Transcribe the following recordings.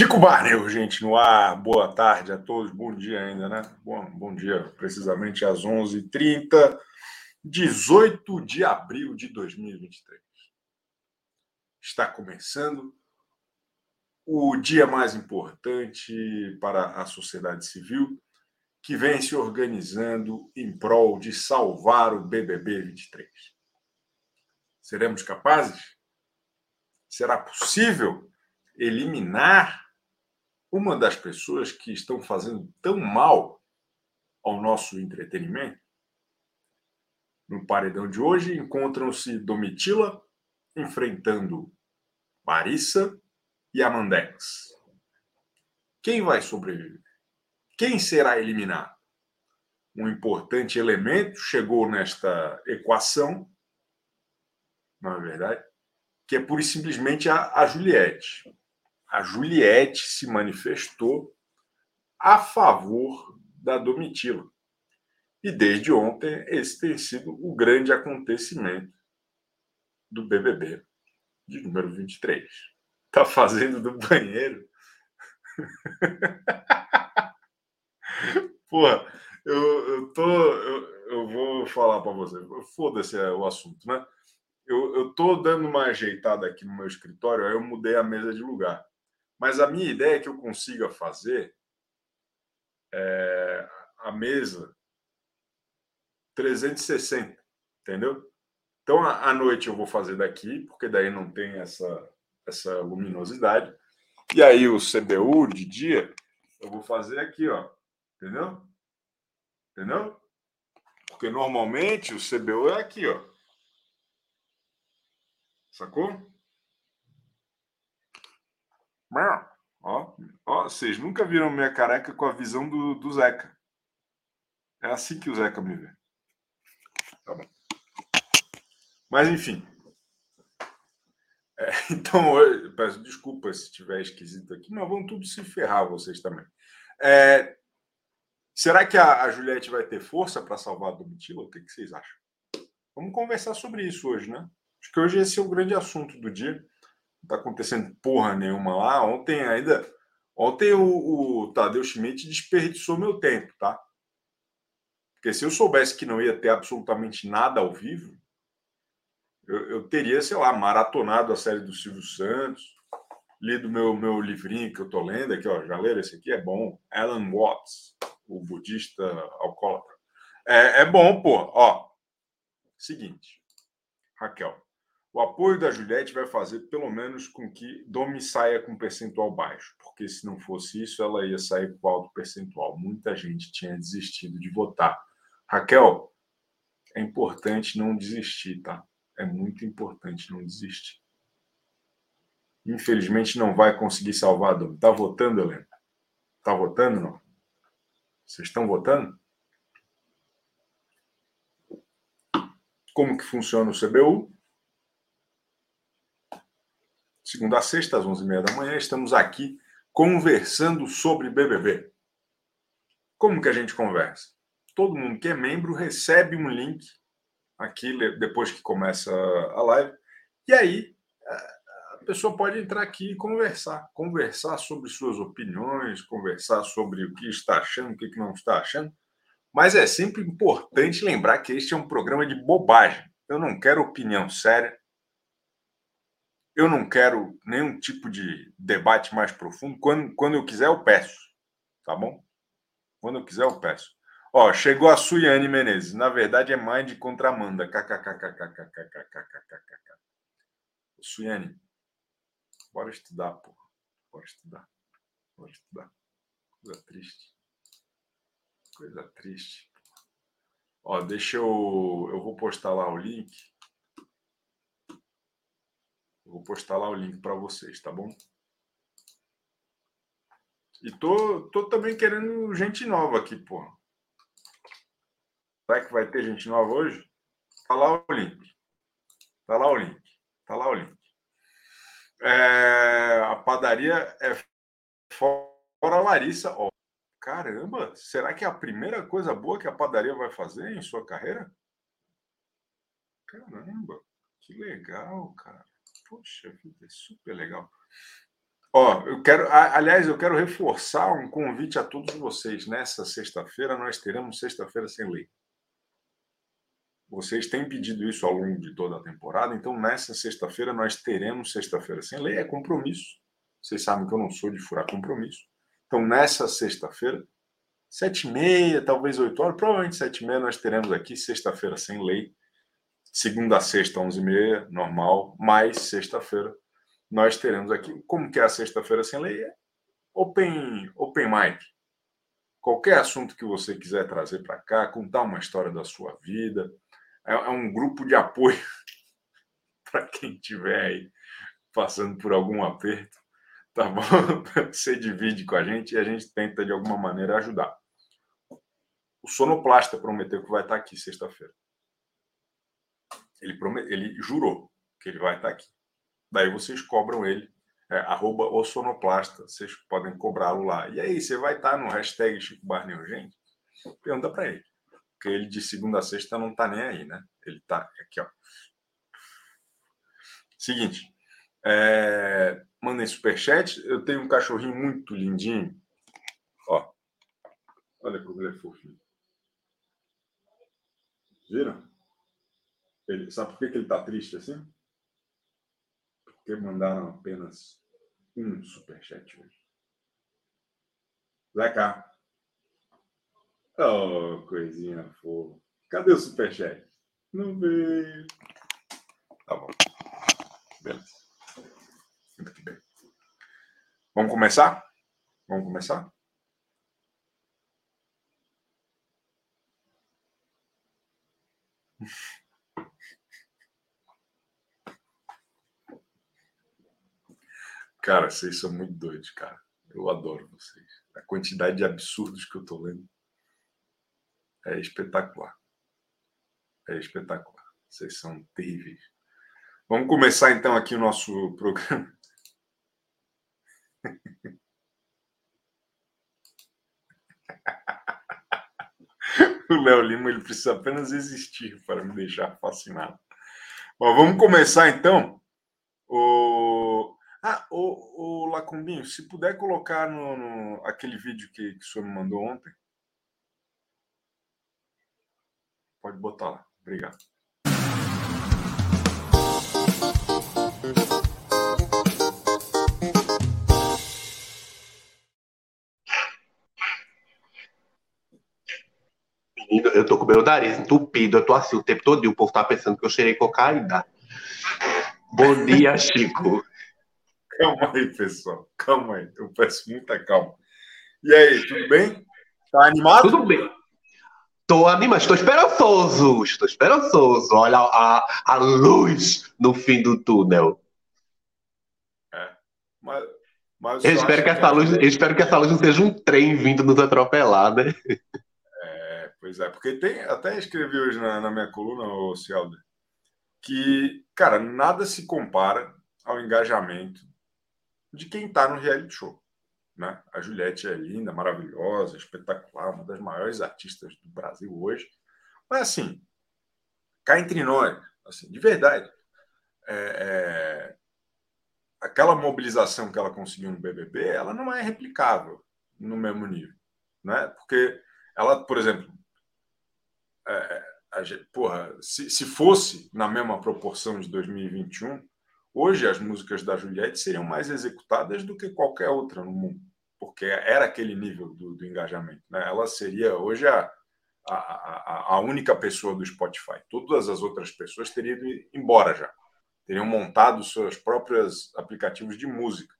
Chico Barneu, gente, no ar. Boa tarde a todos. Bom dia ainda, né? Bom, bom dia, precisamente às 11h30, 18 de abril de 2023. Está começando o dia mais importante para a sociedade civil, que vem se organizando em prol de salvar o BBB 23. Seremos capazes? Será possível? eliminar uma das pessoas que estão fazendo tão mal ao nosso entretenimento? No paredão de hoje encontram-se Domitila enfrentando Marissa e Amandex. Quem vai sobreviver? Quem será eliminado? Um importante elemento chegou nesta equação, não é verdade? Que é pura e simplesmente a, a Juliette a Juliette se manifestou a favor da Domitila. E desde ontem, esse tem sido o grande acontecimento do BBB de número 23. Tá fazendo do banheiro. Porra, eu, eu tô. Eu, eu vou falar para você. Foda-se é o assunto, né? Eu, eu tô dando uma ajeitada aqui no meu escritório, aí eu mudei a mesa de lugar. Mas a minha ideia é que eu consiga fazer é, a mesa 360, entendeu? Então, à noite eu vou fazer daqui, porque daí não tem essa, essa luminosidade. E aí o CBU de dia eu vou fazer aqui, ó. Entendeu? Entendeu? Porque normalmente o CBU é aqui, ó. Sacou? Ó, ó, vocês nunca viram minha careca com a visão do, do Zeca. É assim que o Zeca me vê. Tá bom. Mas, enfim. É, então, eu peço desculpa se estiver esquisito aqui, mas vão tudo se ferrar vocês também. É, será que a, a, Juliette vai ter força para salvar a Domitila? O que, que vocês acham? Vamos conversar sobre isso hoje, né? Acho que hoje esse é o grande assunto do dia está acontecendo porra nenhuma lá. Ontem ainda. Ontem o, o Tadeu Schmidt desperdiçou meu tempo, tá? Porque se eu soubesse que não ia ter absolutamente nada ao vivo, eu, eu teria, sei lá, maratonado a série do Silvio Santos, lido meu, meu livrinho que eu tô lendo aqui, ó. Já leram esse aqui? É bom. Alan Watts, o budista alcoólatra. É, é bom, pô. Ó, seguinte, Raquel. O apoio da Juliette vai fazer pelo menos com que Domi saia com percentual baixo, porque se não fosse isso, ela ia sair com alto percentual. Muita gente tinha desistido de votar. Raquel, é importante não desistir, tá? É muito importante não desistir. Infelizmente não vai conseguir salvar Domi. Tá votando, Helena? Tá votando, não? Vocês estão votando? Como que funciona o CBU? Segunda a sexta, às 11h30 da manhã, estamos aqui conversando sobre BBB. Como que a gente conversa? Todo mundo que é membro recebe um link aqui depois que começa a live, e aí a pessoa pode entrar aqui e conversar, conversar sobre suas opiniões, conversar sobre o que está achando, o que não está achando. Mas é sempre importante lembrar que este é um programa de bobagem. Eu não quero opinião séria, eu não quero nenhum tipo de debate mais profundo. Quando, quando eu quiser, eu peço. Tá bom? Quando eu quiser, eu peço. Ó, chegou a Suiane Menezes. Na verdade, é Mind contra Amanda. KKKKKKKKKKKKK. Suiane, bora estudar, pô. Bora estudar. Bora estudar. Coisa triste. Coisa triste. Ó, deixa eu. Eu vou postar lá o link vou postar lá o link para vocês, tá bom? E tô, tô também querendo gente nova aqui, pô. Será que vai ter gente nova hoje? Tá lá o link. Tá lá o link. Tá lá o link. É, a padaria é fora Larissa. Ó, caramba, será que é a primeira coisa boa que a padaria vai fazer em sua carreira? Caramba, que legal, cara. Poxa vida, é super legal. Ó, eu quero, aliás, eu quero reforçar um convite a todos vocês. Nessa sexta-feira, nós teremos sexta-feira sem lei. Vocês têm pedido isso ao longo de toda a temporada, então nessa sexta-feira nós teremos sexta-feira sem lei, é compromisso. Vocês sabem que eu não sou de furar compromisso. Então, nessa sexta-feira, sete e meia, talvez oito horas, provavelmente sete e meia, nós teremos aqui sexta-feira sem lei. Segunda a sexta, onze e meia, normal, mais sexta-feira nós teremos aqui, como que é a sexta-feira sem lei, é open, open mic. Qualquer assunto que você quiser trazer para cá, contar uma história da sua vida, é, é um grupo de apoio para quem estiver aí passando por algum aperto, tá bom? Você divide com a gente e a gente tenta de alguma maneira ajudar. O sonoplasta prometeu que vai estar aqui sexta-feira. Ele, ele jurou que ele vai estar aqui. Daí vocês cobram ele, é, arroba o sonoplasta, vocês podem cobrá-lo lá. E aí, você vai estar no hashtag Chico Barney Urgente? Pergunta para ele. Porque ele de segunda a sexta não está nem aí, né? Ele está aqui, ó. Seguinte, é, mandem superchat. Eu tenho um cachorrinho muito lindinho. Ó, olha como ele é fofinho. Viram? Ele, sabe por que, que ele está triste assim? porque mandaram apenas um superchat hoje. Zeca. Oh, coisinha fofa. Cadê o superchat? Não veio. Tá bom. Beleza. Muito bem. Vamos começar? Vamos começar? Cara, vocês são muito doidos, cara. Eu adoro vocês. A quantidade de absurdos que eu tô lendo é espetacular. É espetacular. Vocês são terríveis. Vamos começar então aqui o nosso programa. o Léo Lima ele precisa apenas existir para me deixar fascinado. Bom, vamos começar então. O... Ah, o, o Lacumbinho, se puder colocar no, no, aquele vídeo que, que o senhor me mandou ontem. Pode botar lá. Obrigado. Menino, eu tô com meu nariz entupido, eu tô assim o tempo todo e o povo tá pensando que eu cheirei cocaína. Bom dia, Chico. Calma aí, pessoal. Calma aí. Eu peço muita calma. E aí, tudo bem? Tá animado? Tudo bem. Estou animado, estou esperançoso, estou esperançoso. Olha a, a luz no fim do túnel. É, mas, mas eu espero que, que essa é luz, eu espero que essa luz não seja um trem vindo nos atropelar, né? É, pois é, porque tem, até escrevi hoje na, na minha coluna, o Cialder, que, cara, nada se compara ao engajamento de quem está no reality show. Né? A Juliette é linda, maravilhosa, espetacular, uma das maiores artistas do Brasil hoje. Mas, assim, cá entre nós, assim, de verdade, é, é, aquela mobilização que ela conseguiu no BBB, ela não é replicável no mesmo nível. Né? Porque ela, por exemplo, é, a, porra, se, se fosse na mesma proporção de 2021, Hoje, as músicas da Juliette seriam mais executadas do que qualquer outra no mundo, porque era aquele nível do, do engajamento. Né? Ela seria hoje a, a, a, a, única pessoa do Spotify. Todas as outras pessoas teriam ido embora já, teriam montado seus próprios aplicativos de música.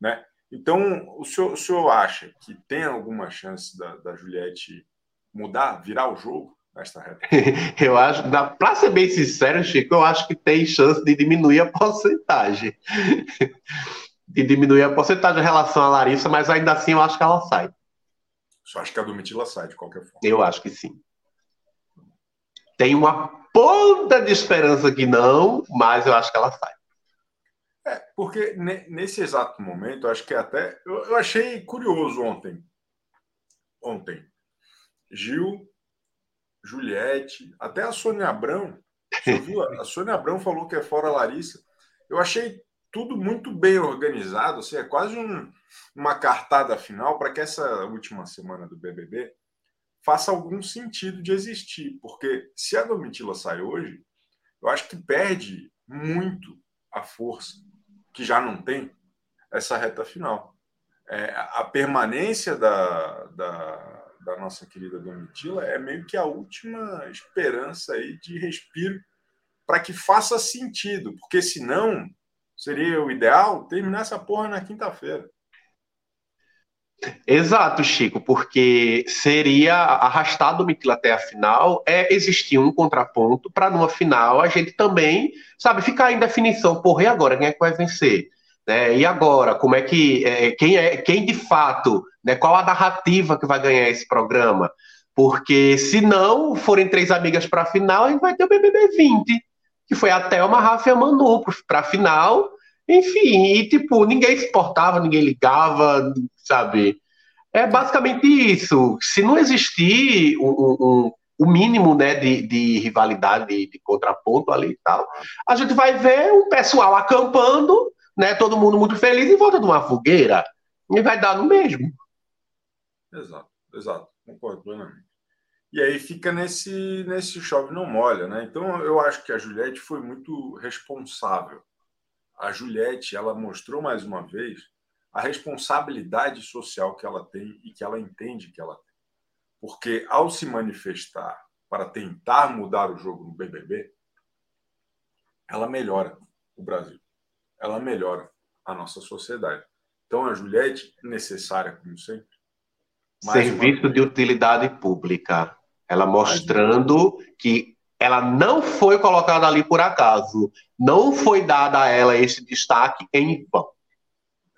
Né? Então, o senhor, o senhor acha que tem alguma chance da, da Juliette mudar, virar o jogo? eu acho, para ser bem sincero, Chico, eu acho que tem chance de diminuir a porcentagem. de diminuir a porcentagem em relação à Larissa, mas ainda assim eu acho que ela sai. Só acho que a Domitila sai, de qualquer forma. Eu acho que sim. Tem uma ponta de esperança que não, mas eu acho que ela sai. É, porque nesse exato momento, acho que até. Eu, eu achei curioso ontem. Ontem. Gil Juliette, até a Sônia Abrão. Viu? A Sônia Abrão falou que é fora a Larissa. Eu achei tudo muito bem organizado, assim, é quase um, uma cartada final para que essa última semana do BBB faça algum sentido de existir, porque se a Domitila sai hoje, eu acho que perde muito a força que já não tem essa reta final. É, a permanência da, da, da, nossa querida Domitila é meio que a última esperança aí de respiro para que faça sentido, porque senão seria o ideal terminar essa porra na quinta-feira. Exato, Chico, porque seria arrastar do Mitila até a final, é existir um contraponto para numa final a gente também, sabe, ficar em definição, porra, e agora, quem é que vai vencer? Né? E agora, como é que, é, quem é, quem de fato, né, qual a narrativa que vai ganhar esse programa? Porque se não forem três amigas para a final, a gente vai ter o BBB 20, que foi até uma Rafa Manu para a final, enfim, e tipo, ninguém se importava, ninguém ligava, sabe? É basicamente isso. Se não existir um, um, o mínimo né, de, de rivalidade, de, de, contraponto ali e tal, a gente vai ver o pessoal acampando, né, todo mundo muito feliz em volta de uma fogueira. E vai dar no mesmo. Exato, exato. Concordo plenamente. E aí fica nesse, nesse chove não molha, né? Então eu acho que a Juliette foi muito responsável a Juliette ela mostrou mais uma vez a responsabilidade social que ela tem e que ela entende que ela tem. Porque ao se manifestar para tentar mudar o jogo no BBB, ela melhora o Brasil. Ela melhora a nossa sociedade. Então a Juliette, necessária como sempre. Serviço de utilidade pública. Ela mostrando que ela não foi colocada ali por acaso. Não foi dada a ela esse destaque em vão.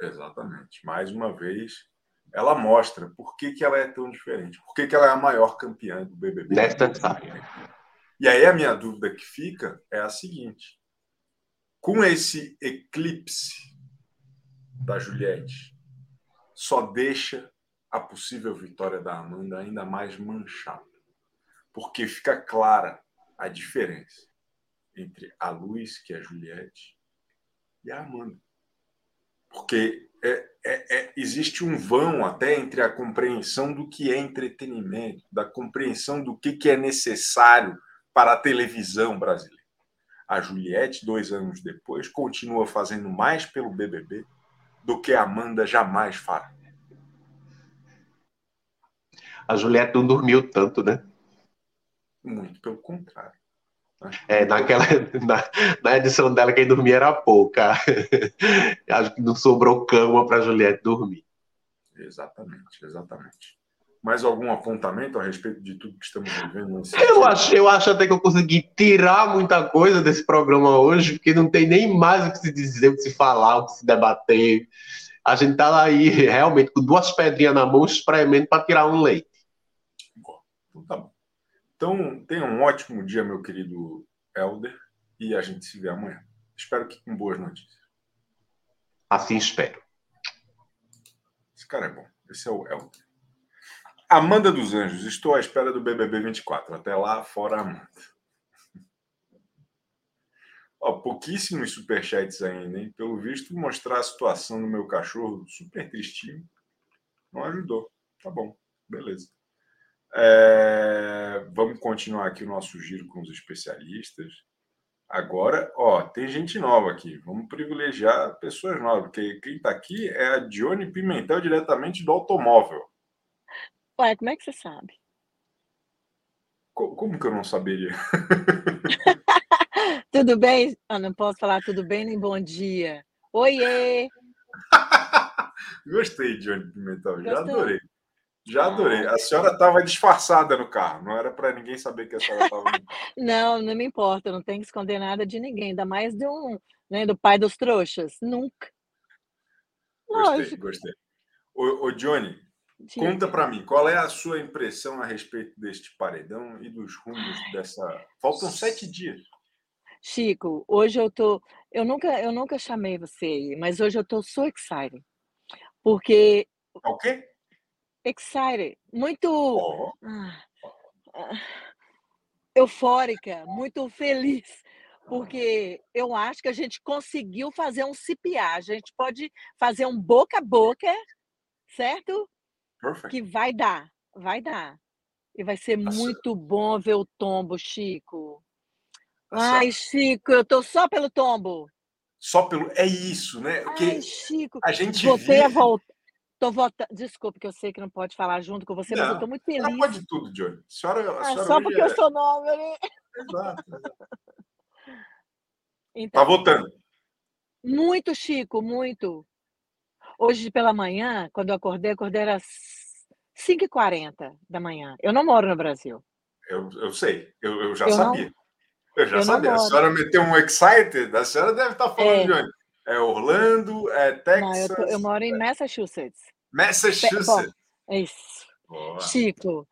Exatamente. Mais uma vez, ela mostra por que, que ela é tão diferente, por que, que ela é a maior campeã do BBB. Necessária. E aí a minha dúvida que fica é a seguinte: com esse eclipse da Juliette, só deixa a possível vitória da Amanda ainda mais manchada. Porque fica clara a diferença entre a Luz, que é a Juliette, e a Amanda. Porque é, é, é, existe um vão até entre a compreensão do que é entretenimento, da compreensão do que, que é necessário para a televisão brasileira. A Juliette, dois anos depois, continua fazendo mais pelo BBB do que a Amanda jamais fará. A Juliette não dormiu tanto, né? Muito pelo contrário. É, naquela, na, na, edição dela, quem dormia era pouca. Acho que não sobrou cama para Juliette dormir. Exatamente, exatamente. Mais algum apontamento a respeito de tudo que estamos vivendo? Eu acho, eu acho até que eu consegui tirar muita coisa desse programa hoje, porque não tem nem mais o que se dizer, o que se falar, o que se debater. A gente está aí realmente com duas pedrinhas na mão, espremendo para tirar um leite. Bom, então tá bom. Então, tenha um ótimo dia, meu querido Helder, e a gente se vê amanhã. Espero que com boas notícias. Assim espero. Esse cara é bom. Esse é o Helder. Amanda dos Anjos, estou à espera do BBB 24. Até lá, fora Amanda. Ó, pouquíssimos superchats ainda, hein? Pelo visto, mostrar a situação do meu cachorro super tristinho não ajudou. Tá bom, beleza. É, vamos continuar aqui o nosso giro com os especialistas. Agora, ó, tem gente nova aqui. Vamos privilegiar pessoas novas, porque quem está aqui é a Dione Pimentel, diretamente do automóvel. Ué, como é que você sabe? Como, como que eu não saberia? tudo bem? Ah, não posso falar tudo bem nem bom dia. Oiê! Gostei, Dione Pimentel, já Gostou? adorei. Já adorei. A senhora estava disfarçada no carro, não era para ninguém saber que a senhora estava no carro. Não, não me importa, não tem que esconder nada de ninguém, ainda mais de um, né, do pai dos trouxas. Nunca. Gostei, Lógico. gostei. Ô, ô Johnny, Diga. conta para mim, qual é a sua impressão a respeito deste paredão e dos rumos dessa. Faltam sete dias. Chico, hoje eu tô. Eu nunca, eu nunca chamei você, mas hoje eu tô so excited. Porque. O quê? excited, muito oh. eufórica, muito feliz, porque eu acho que a gente conseguiu fazer um CPA. A gente pode fazer um boca a boca, certo? Perfect. Que vai dar, vai dar. E vai ser Tá muito bom ver o tombo, Chico. Tá Ai, Chico, eu tô só pelo tombo. Só pelo. É isso, né? Porque Ai, Chico, a gente voltei a vive- voltar. Tô voltando. Desculpa, que eu sei que não pode falar junto com você, mas eu Não, tô muito feliz. pode tudo, Johnny. A senhora, a Ah, senhora só hoje porque é... eu sou nova, né? Exato, exato. Então, Tá votando. muito, Chico, muito. Hoje pela manhã, quando eu acordei, acordei às 5h40 da manhã. Eu não moro no Brasil. Eu, eu sei, eu, eu já Eu não- sabia. eu já eu não sabia. A senhora meteu um excited, a senhora deve estar falando É. de onde? É Orlando, é Não, eu, Texas, tô- eu moro em Massachusetts. Massachusetts. É isso. Boa. Chico,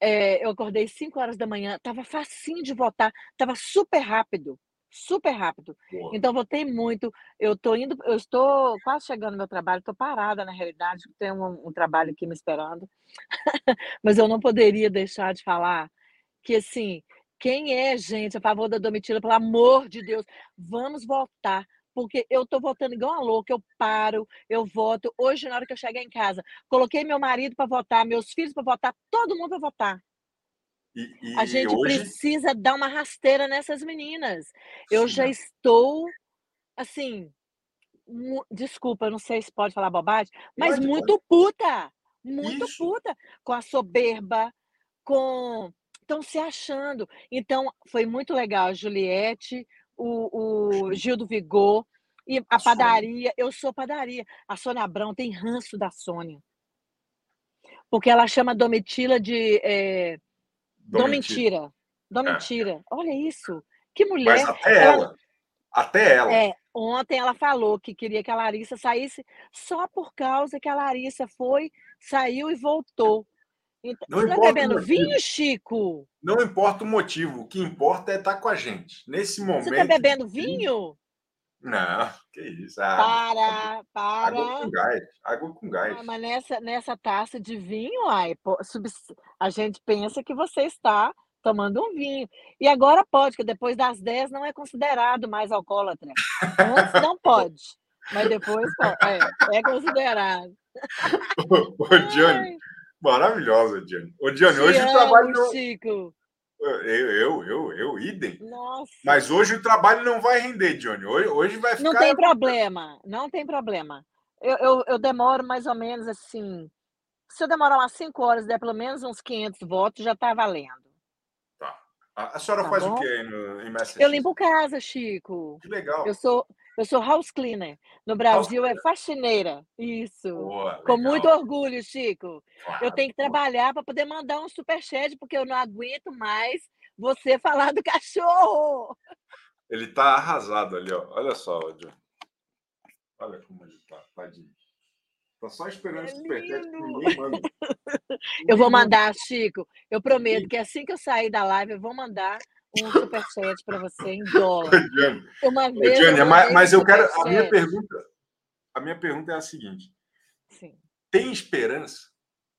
é, eu acordei 5 horas da manhã, tava facinho de votar, tava super rápido, super rápido. boa. Então votei muito. Eu tô indo, eu estou quase chegando no meu trabalho, estou parada na realidade, tenho um, um trabalho aqui me esperando. Mas eu não poderia deixar de falar que assim, quem é gente a favor da Domitila, pelo amor de Deus, vamos votar. Porque eu tô votando igual uma louca, eu paro, eu voto. Hoje, na hora que eu chegar em casa, coloquei meu marido para votar, meus filhos para votar, todo mundo para votar. E, e A gente hoje, precisa dar uma rasteira nessas meninas. Eu Sim, já né? estou, assim, desculpa, não sei se pode falar bobagem, mas Pode, muito puta, muito Isso. puta com a soberba, com estão se achando. Então, foi muito legal, a Juliette, o, o Gil do Vigor e a, A Sônia. padaria. Eu sou padaria. A Sônia Abrão tem ranço da Sônia. Porque ela chama a Domitila de eh, Dom Mentira. Mentira. Dom É. Mentira. Olha isso. Que Mas mulher. até ela- ela, até ela. É, ontem ela falou que queria que a Larissa saísse só por causa que a Larissa foi, saiu e voltou. Então, Não tá o bebendo vinho, Chico? Não importa o motivo, o que importa é estar com a gente. Nesse momento. Você tá bebendo vinho? Não, que isso. Ah, Para, para. água com gás. Água com gás. Ah, mas nessa, nessa taça de vinho, ai, pô, a gente pensa que você está tomando um vinho. E agora pode, que depois das 10 não é considerado mais alcoólatra. Antes não pode, mas depois pode. É, é considerado. Ô, Johnny, Ai, maravilhosa, Johnny. Ô, Johnny, hoje amo, trabalho. Chico. Eu, eu, eu, eu, idem. Nossa. Mas hoje o trabalho não vai render, Johnny. Hoje, hoje vai ficar. Não tem problema, não tem problema. Eu, eu, eu demoro mais ou menos assim. Se eu demorar umas 5 horas, der pelo menos uns 500 votos, já está valendo. A, a senhora Tá faz o bom? que aí no, em Massachusetts? Eu limpo casa, Chico. Que legal. Eu sou, eu sou house cleaner. No Brasil é faxineira. Isso. Boa, Com legal. muito orgulho, Chico. Claro, Eu tenho que trabalhar para poder mandar um superchat, porque eu não aguento mais você falar do cachorro. Ele tá arrasado ali, ó. Olha só, Johnny. Olha como ele tá, tadinho. Tá só esperando É esse superchat que lindo. ninguém manda. Eu vou mandar, Chico. Eu prometo que assim que eu sair da live, eu vou mandar um superchat para você em dólar. Uma vez. Johnny, eu mas, mas eu quero. A minha pergunta. A minha pergunta é a seguinte: Sim. tem esperança?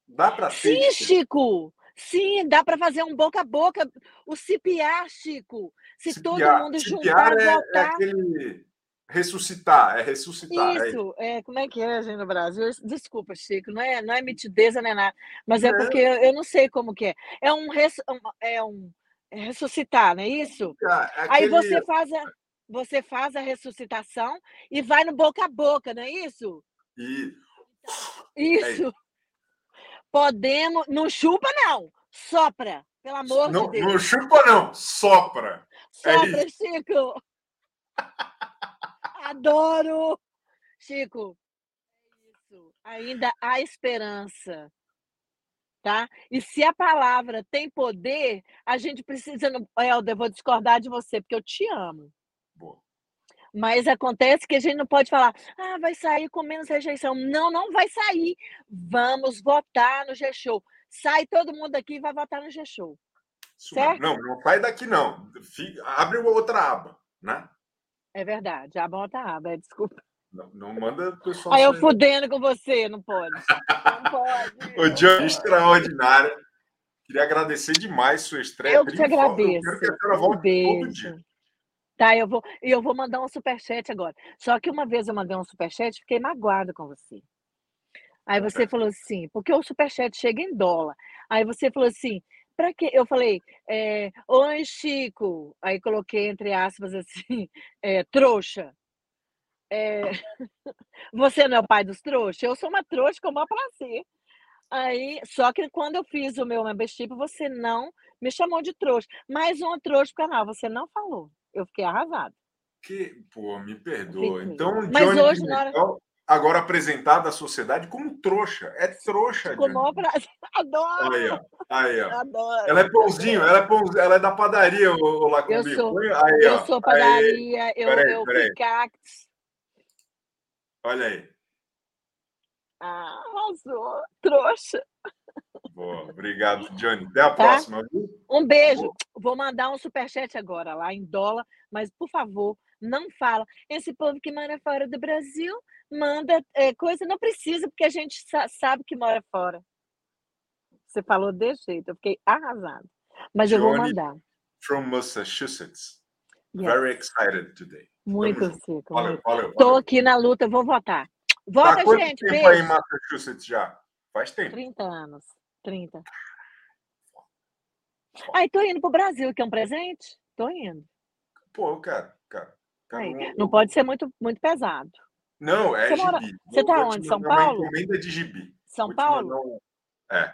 Dá para ter? Sim? Chico. Sim, dá para fazer um boca a boca. O CPR, Chico. Se todo CPR mundo CPR juntar, é, é votar. aquele ressuscitar, é ressuscitar. é Isso, é, como é que é, gente, no Brasil? Desculpa, Chico, não é, não é mitideza nem nada, mas é Não. porque eu, eu não sei como que é. É um, res, é um é ressuscitar, não é isso? É Aí aquele- você faz a, você faz a ressuscitação e vai no boca a boca, não é isso? E Isso. Podemos, não chupa não, sopra, pelo amor não, de Deus. não chupa, não, sopra. é Sopra, Chico. Adoro. Chico, é. Ainda há esperança. Tá? E se a palavra tem poder, a gente precisa. Helder, eu vou discordar de você, porque eu te amo. Boa. Mas acontece que a gente não pode falar, ah, vai sair com menos rejeição. Não, não vai sair. Vamos votar no G-Show. Sai todo mundo aqui e vai votar no G-Show. Certo? Não, não sai daqui, não. Fica- abre outra aba, né? É verdade. A bota aba, é, desculpa. Não, não manda o pessoal. Aí eu sair. fudendo com você, não pode. Não pode. Ô, Johnny, extraordinária. Queria agradecer demais sua estreia. Eu que te triunfal. Eu agradeço. quero que a senhora Um volte todo beijo. dia. Tá, eu vou, eu vou mandar um superchat agora. Só que uma vez eu mandei um superchat, fiquei magoada com você. Aí você falou assim, porque o superchat chega em dólar. Aí você falou assim, para quê? Eu falei, é, oi, Chico. Aí coloquei entre aspas assim, é, trouxa. É, você não é o pai dos trouxas? Eu sou uma trouxa com o maior prazer. Aí, só que quando eu fiz o meu membership, você não me chamou de trouxa. Mais uma trouxa pro canal, você não falou. Eu fiquei arrasada. Que, pô, me perdoa. Então, Mas Johnny hoje, na hora... agora apresentado à sociedade como trouxa. É trouxa, Com maior prazer. Adoro. Aí, ó. Aí, ó. Adoro. Ela é pãozinho, ela é, pãozinho, ela é da padaria, o Lacumbi. Eu sou, aí, eu sou padaria, aí. eu, peraí, eu peraí. Olha aí. Ah, arrasou. Trouxa. Boa, obrigado, Johnny. Até a tá? próxima. Viu? Um beijo. Vou mandar um superchat agora, lá em dólar, mas por favor, não fala. Esse povo que mora fora do Brasil manda é, coisa, não precisa, porque a gente sabe que mora fora. Você falou desse jeito, eu fiquei arrasado. Mas Johnny eu vou mandar. From Massachusetts. Yes. Very excited today. Muito, Cico. Valeu, valeu, Estou aqui na luta, vou votar. Vota, tá gente. Tempo beijo. aí em Massachusetts já? Faz tempo. 30 anos. 30. Aí, tô indo pro Brasil, que é um presente? Tô indo. Pô, eu quero, Aí, um... Não pode ser muito, muito pesado. Não, é você. Mora... Você tá onde? São Paulo? Encomenda de gibi. São Paulo? É.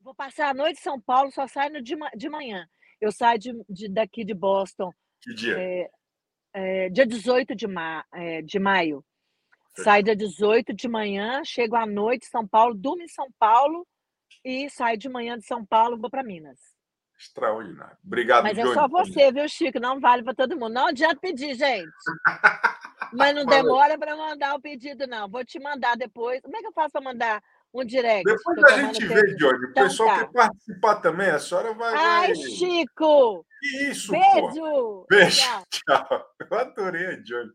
Vou passar a noite em São Paulo, só saio de, de manhã. Eu saio de, de, daqui de Boston. Que dia? É, é, dia 18 de, ma, é, de maio. Sai dia 18 de manhã, chego à noite em São Paulo, durmo em São Paulo e saio de manhã de São Paulo, vou para Minas. Extraordinário. Obrigado, Mas Johnny. é só você, viu, Chico? Não vale para todo mundo. Não adianta pedir, gente. Mas não demora para mandar o pedido, não. Vou te mandar depois. Como é que eu faço para mandar um direct? Depois a gente vê, Johnny. O então, pessoal tá. quer participar também. A senhora vai. Ai, vai... Chico! Que isso, Beijo! Pô. Beijo! Tchau. Eu adorei a Johnny.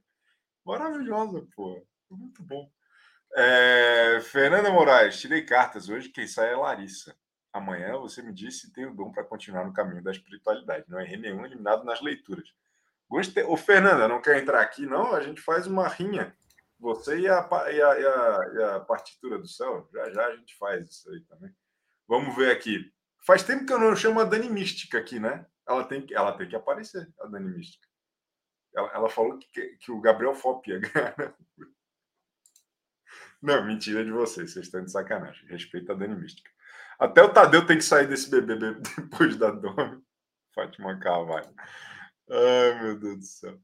Maravilhosa, pô. Muito bom. É, Fernanda Moraes, tirei cartas hoje. Quem sai é Larissa. Amanhã você me disse se tem o dom para continuar no caminho da espiritualidade. Não errei nenhum eliminado nas leituras. Gostei. Ô, Fernanda, não quer entrar aqui, não? A gente faz uma rinha. Você e a, e a, e a, e a partitura do céu. Já já a gente faz isso aí também. Vamos ver aqui. Faz tempo que eu não chamo a Dani Mística aqui, né? Ela tem ela tem que aparecer, a Dani Mística. Ela, ela falou que, que o Gabriel Fop ia ganhar. Não, mentira de vocês, vocês estão de sacanagem. Respeita a Dani Mística. Até o Tadeu tem que sair desse BBB depois da Domi. Fátima Carvalho. Ai, meu Deus do céu.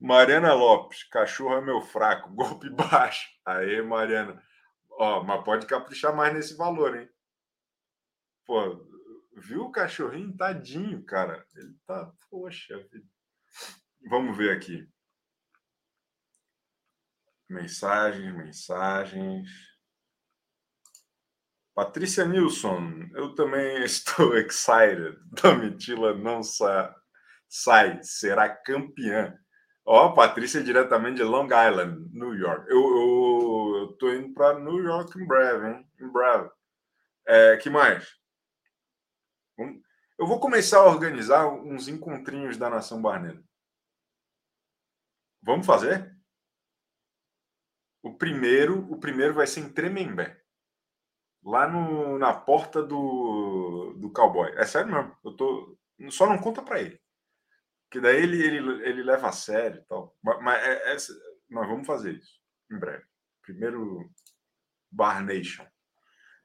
Mariana Lopes, cachorro é meu fraco, golpe baixo. Aê, Mariana. Ó, mas pode caprichar mais nesse valor, hein? Pô, viu o cachorrinho? Tadinho, cara. Ele tá. Poxa vida. Vamos ver aqui. Mensagens, mensagens. Patrícia Nilson, eu também estou excited. Domitila não sa sai, será campeã. Ó, oh, Patrícia diretamente de Long Island, New York. Eu, eu, eu tô indo para New York em breve, hein? Em breve. É, que mais? Eu vou começar a organizar uns encontrinhos da Nação Barneira. Vamos fazer? O primeiro, o primeiro vai ser em Tremembé. Lá no, na porta do, do cowboy. É sério mesmo. Eu tô, só não conta para ele. Que daí ele, ele, ele leva a sério e tal. Mas, mas é, é, nós vamos fazer isso em breve. Primeiro Bar Nation.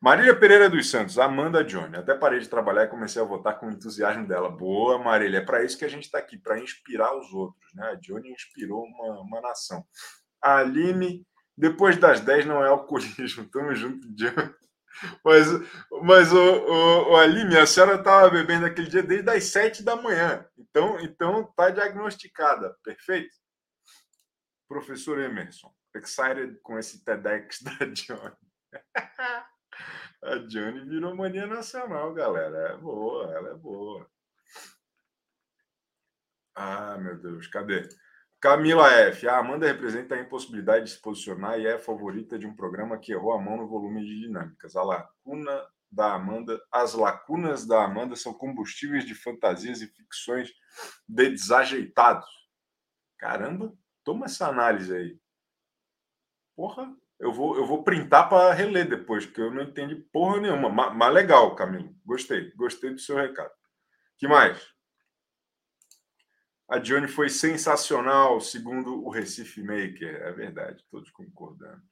Marília Pereira dos Santos, Amanda Johnny. Até parei de trabalhar e comecei a votar com o entusiasmo dela. Boa, Marília. É para isso que a gente está aqui, para inspirar os outros. Né? A Johnny inspirou uma, uma nação. A Aline depois das 10 não é alcoolismo. Tamo junto, Johnny. Mas, mas o, o, o Aline, a senhora estava bebendo aquele dia desde as 7 da manhã. Então, então tá diagnosticada. Perfeito? Professor Emerson, excited com esse TEDx da Johnny. A Johnny virou mania nacional, galera. É boa, ela é boa. Ah, meu Deus, cadê? Camila F. A Amanda representa a impossibilidade de se posicionar e é favorita de um programa que errou a mão no volume de dinâmicas. A lacuna da Amanda, as lacunas da Amanda são combustíveis de fantasias e ficções de desajeitados. Caramba, toma essa análise aí. Porra, eu vou, eu vou printar para reler depois, porque eu não entendi porra nenhuma. Mas, mas legal, Camilo. Gostei, gostei do seu recado. que mais? A Johnny foi sensacional, segundo o Recife Maker. É verdade, todos concordamos.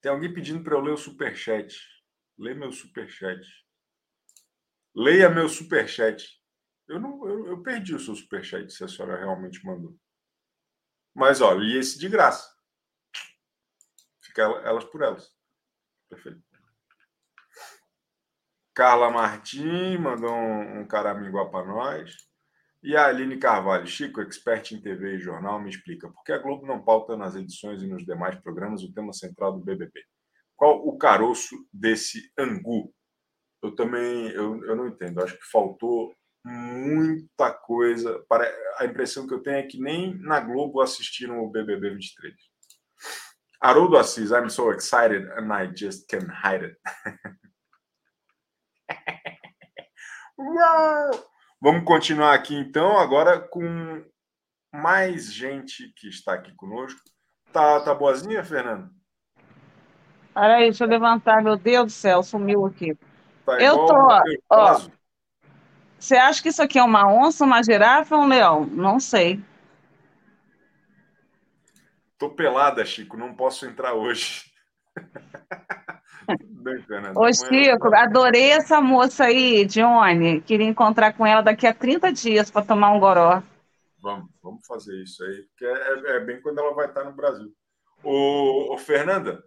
Tem alguém pedindo para eu ler o superchat. Lê meu superchat. Leia meu superchat. Eu, não, eu, eu perdi o seu superchat, se a senhora realmente mandou. Mas, ó, li esse de graça. Fica elas por elas. Perfeito. Carla Martim mandou um, um caraminguá para nós. E a Aline Carvalho, Chico, expert em TV e jornal, me explica por que a Globo não pauta nas edições e nos demais programas o tema central do BBB? Qual o caroço desse angu? Eu também eu, eu não entendo. Acho que faltou muita coisa. Para a impressão que eu tenho é que nem na Globo assistiram o BBB 23. Haroldo Assis, I'm so excited and I just can't hide it. Vamos continuar aqui então, agora com mais gente que está aqui conosco. Tá, tá boazinha, Fernando? Peraí, deixa eu levantar, meu Deus do céu, sumiu aqui. Tá eu tô. Ó, você acha que isso aqui é uma onça, uma girafa ou um leão? Não sei. Tô pelada, Chico, não posso entrar hoje. Ô, é Chico, adorei essa moça aí, Johnny. Queria encontrar com ela daqui a 30 dias para tomar um goró. Vamos, vamos fazer isso aí, porque é, é, bem quando ela vai estar no Brasil. Ô, ô, Fernanda,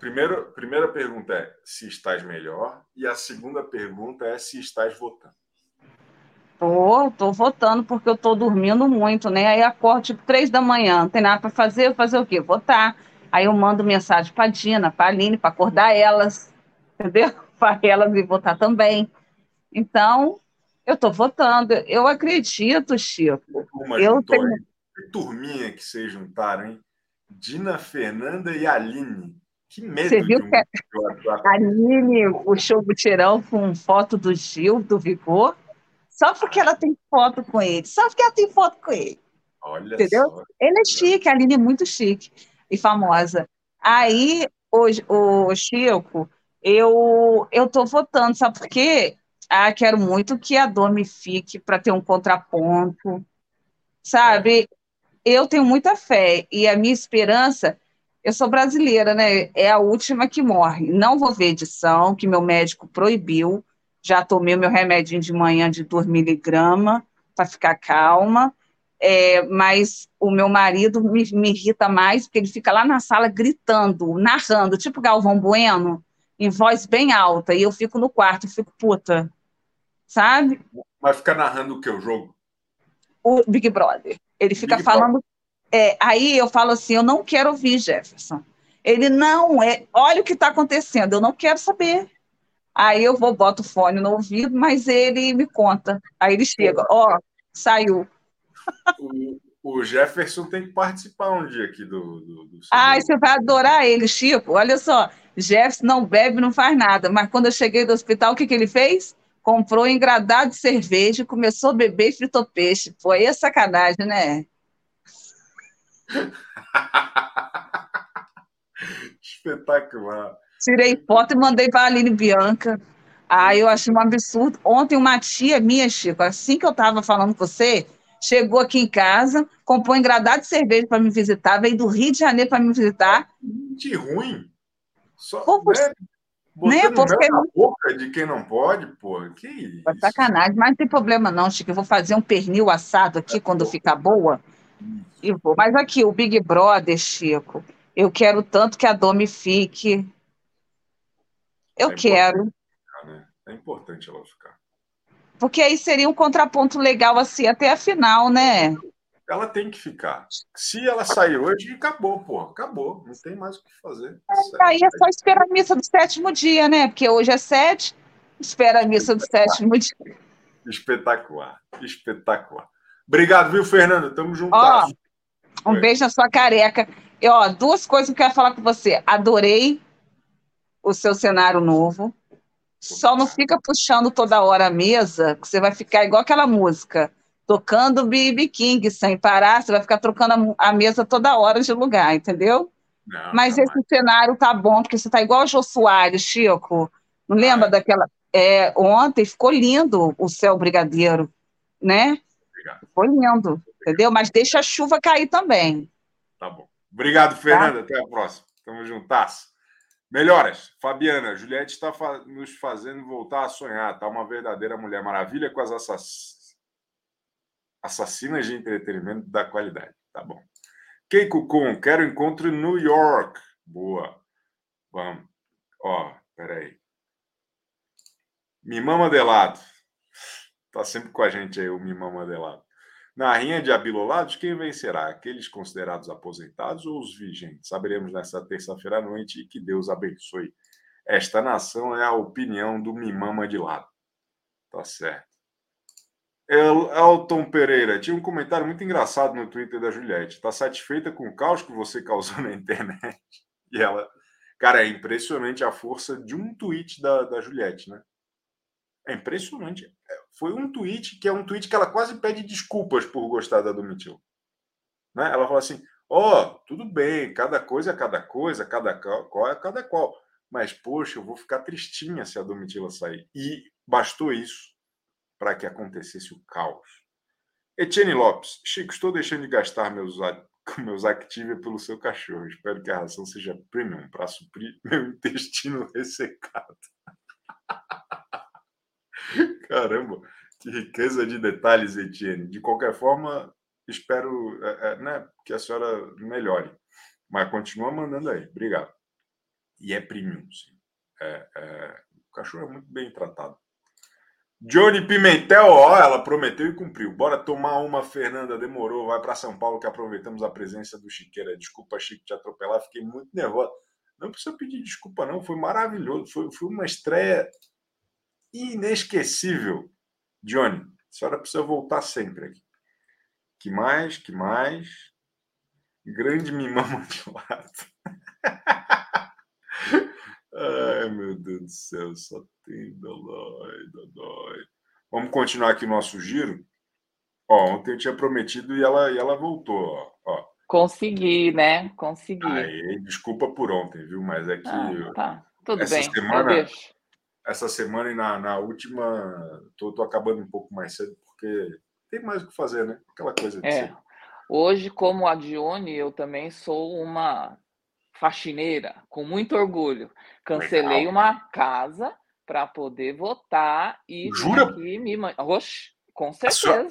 primeiro, primeira pergunta é se estás melhor, e a segunda pergunta é se estás votando. Tô, tô votando porque eu tô dormindo muito, né? Aí acordo tipo três da manhã, não tem nada para fazer, fazer o quê? Votar. Aí eu mando mensagem para Dina, para Aline, para acordar elas, entendeu? Para elas e votar também. Então, eu tô votando. Eu acredito, Chico. Uma eu tenho... Que turminha que vocês juntaram, hein? Dina, Fernanda e Aline. Que medo Você viu um... que a Aline puxou o butirão com foto do Gil, do Vigor? Só porque ela tem foto com ele. Só porque ela tem foto com ele. Olha Entendeu? Só. Ele é chique, a Aline é muito chique e famosa. Aí, hoje, o Chico, eu eu tô votando, sabe por quê? Ah, quero muito que a Domi fique para ter um contraponto, sabe? Eu tenho muita fé e a minha esperança, eu sou brasileira, né? É a última que morre. Não vou ver edição, que meu médico proibiu, já tomei meu remedinho de manhã de 2 miligramas para ficar calma, é, mas o meu marido me, me, irrita mais porque ele fica lá na sala gritando, narrando, tipo Galvão Bueno, em voz bem alta, e eu fico no quarto, fico puta, sabe? Mas fica narrando o que, o jogo? O Big Brother. Ele fica Big falando... É, aí eu falo assim, eu não quero ouvir Jefferson. Ele, não, é, olha o que está acontecendo, eu não quero saber. Aí eu vou, boto o fone no ouvido, mas ele me conta. Aí ele chega, ó, oh, saiu. O, o, Jefferson tem que participar um dia aqui do. do, do ah, você vai adorar ele, Chico. Olha só, Jefferson não bebe, não faz nada. Mas quando eu cheguei do hospital, o que, que ele fez? Comprou um engradado de cerveja, começou a beber e fritou peixe. Foi é sacanagem, né? Espetacular. Tirei foto e mandei para a Aline Bianca. Aí eu achei um absurdo. Ontem uma tia minha, Chico, assim que eu estava falando com você, chegou aqui em casa, comprou um engradado de cerveja para me visitar, veio do Rio de Janeiro para me visitar. Que ruim. Só, pô, né? né? Porque... na boca de quem não pode, pô. Que isso? Sacanagem, mas não tem problema não, Chico. Eu vou fazer um pernil assado aqui é quando ficar boa. E vou. Mas aqui, o Big Brother, Chico, eu quero tanto que a Domi fique eu é quero. Né? É importante ela ficar. Porque aí seria um contraponto legal assim até a final, né? Ela tem que ficar. Se ela sair hoje, acabou, pô. Acabou. Não tem mais o que fazer. É, aí é só esperar a missa do sétimo dia, né? Porque hoje é sete, espera a missa do sétimo dia. Espetacular. Espetacular. Obrigado, viu, Fernando? Tamo junto. Um beijo na sua careca. E, ó, duas coisas que eu quero falar com você. Adorei o seu cenário novo. Só não fica puxando toda hora a mesa, que você vai ficar igual aquela música. tocando BB King sem parar, você vai ficar trocando a, mesa toda hora de lugar, entendeu? Não, Mas esse mais. cenário tá bom, porque você tá igual o Jô Soares, Chico. Não lembra ah, daquela. É, ontem ficou lindo o céu brigadeiro, né? Obrigado. Ficou lindo, entendeu? Mas deixa a chuva cair também. Tá bom. Obrigado, Fernanda. Tá? Até a próxima. Tamo juntas. Melhoras. Fabiana, Juliette está fa nos fazendo voltar a sonhar. Tá uma verdadeira Mulher Maravilha com as assass... assassinas de entretenimento da qualidade. Tá bom. Keiko Kun, quero encontro em New York. Boa. Vamos. Ó, peraí. Mimã Modelado. Tá sempre com a gente aí, o Mimã Modelado. Na rinha de abilolados, quem vencerá? Aqueles considerados aposentados ou os vigentes? Saberemos nesta terça-feira à noite e que Deus abençoe. Esta nação é a opinião do Mimama de lado. Tá certo. El Elton Pereira, tinha um comentário muito engraçado no Twitter da Juliette. Está satisfeita com o caos que você causou na internet? E ela, cara, é impressionante a força de um tweet da, da Juliette, né? É impressionante. É, foi um tweet que é um tweet que ela quase pede desculpas por gostar da Domitila. Né? Ela fala assim: ó, oh, tudo bem, cada coisa é cada coisa, cada qual é cada qual. Mas, poxa, eu vou ficar tristinha se a Domitila sair. E bastou isso para que acontecesse o caos. Etienne Lopes, Chico, estou deixando de gastar meus, meus Activia pelo seu cachorro. Espero que a ração seja premium para suprir meu intestino ressecado. Caramba, que riqueza de detalhes, Etienne. De qualquer forma, espero é, é, né, que a senhora melhore. Mas continua mandando aí. Obrigado. E é premium, sim. É, é, o cachorro é muito bem tratado. Johnny Pimentel, ó, ela prometeu e cumpriu. Bora tomar uma, Fernanda. Demorou, vai para São Paulo que aproveitamos a presença do Chiqueira. Desculpa, Chico, te atropelar, fiquei muito nervosa. Não precisa pedir desculpa, não. Foi maravilhoso. Foi, foi uma estreia inesquecível. Johnny, a senhora precisa voltar sempre aqui. Que mais? Que mais? Grande mimama de lado. Ai, meu Deus do céu, só tem dói, dói. Vamos continuar aqui o nosso giro? Ó, ontem eu tinha prometido e ela, e ela voltou, ó. Consegui, né? Consegui. Desculpa por ontem, viu? Mas é que. Ah, tá. Tudo essa bem. Semana, essa semana e na, na última, tô, tô acabando um pouco mais cedo, porque tem mais o que fazer, né? Aquela coisa de é. Ser. Hoje, como a Dione, eu também sou uma faxineira, com muito orgulho. Cancelei Legal. uma casa para poder votar e Jura? aqui me Oxe, com certeza. A senhora,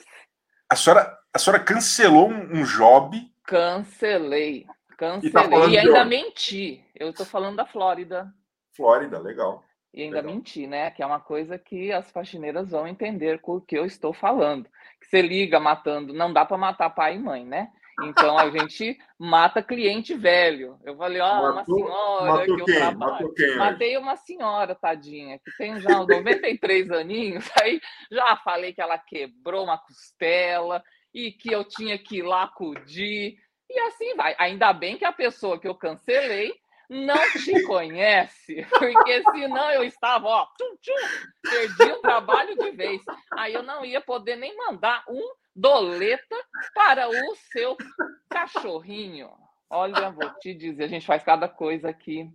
a senhora, a senhora cancelou um, job? Cancelei. Cancelei. E, tá e ainda menti. Eu estou falando da Flórida. Flórida, legal. E ainda Legal. mentir, né? Que é uma coisa que as faxineiras vão entender com o que eu estou falando. Que você liga matando, não dá para matar pai e mãe, né? Então a gente mata cliente velho. Eu falei, ó, oh, uma senhora que eu quem? trabalho. Matei uma senhora, tadinha, que tem já 93 aninhos. Aí já falei que ela quebrou uma costela e que eu tinha que ir lá acudir. E assim vai. Ainda bem que a pessoa que eu cancelei não te conhece, porque senão eu estava, ó, tchum, tchum, perdi o trabalho de vez. Aí eu não ia poder nem mandar um doleta para o seu cachorrinho. Olha, vou te dizer, a gente faz cada coisa aqui.